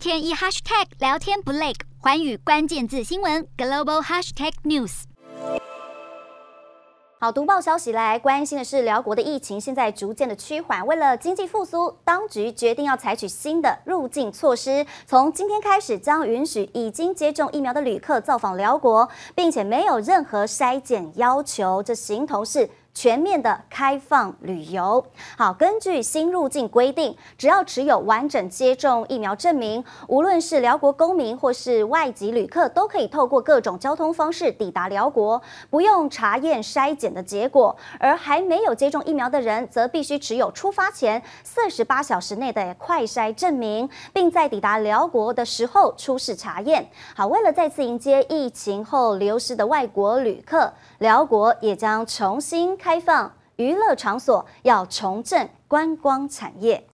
天一 hashtag 聊天不累，寰宇关键字新闻 global hashtag news。好，读报消息来关心的是，辽国的疫情现在逐渐的趋缓。为了经济复苏，当局决定要采取新的入境措施，从今天开始将允许已经接种疫苗的旅客造访辽国，并且没有任何筛检要求。这形同是。全面的开放旅游，好，根据新入境规定，只要持有完整接种疫苗证明，无论是辽国公民或是外籍旅客，都可以透过各种交通方式抵达辽国，不用查验筛检的结果。而还没有接种疫苗的人，则必须持有出发前四十八小时内的快筛证明，并在抵达辽国的时候出示查验。好，为了再次迎接疫情后流失的外国旅客，辽国也将重新开放娱乐场所，要重振观光产业。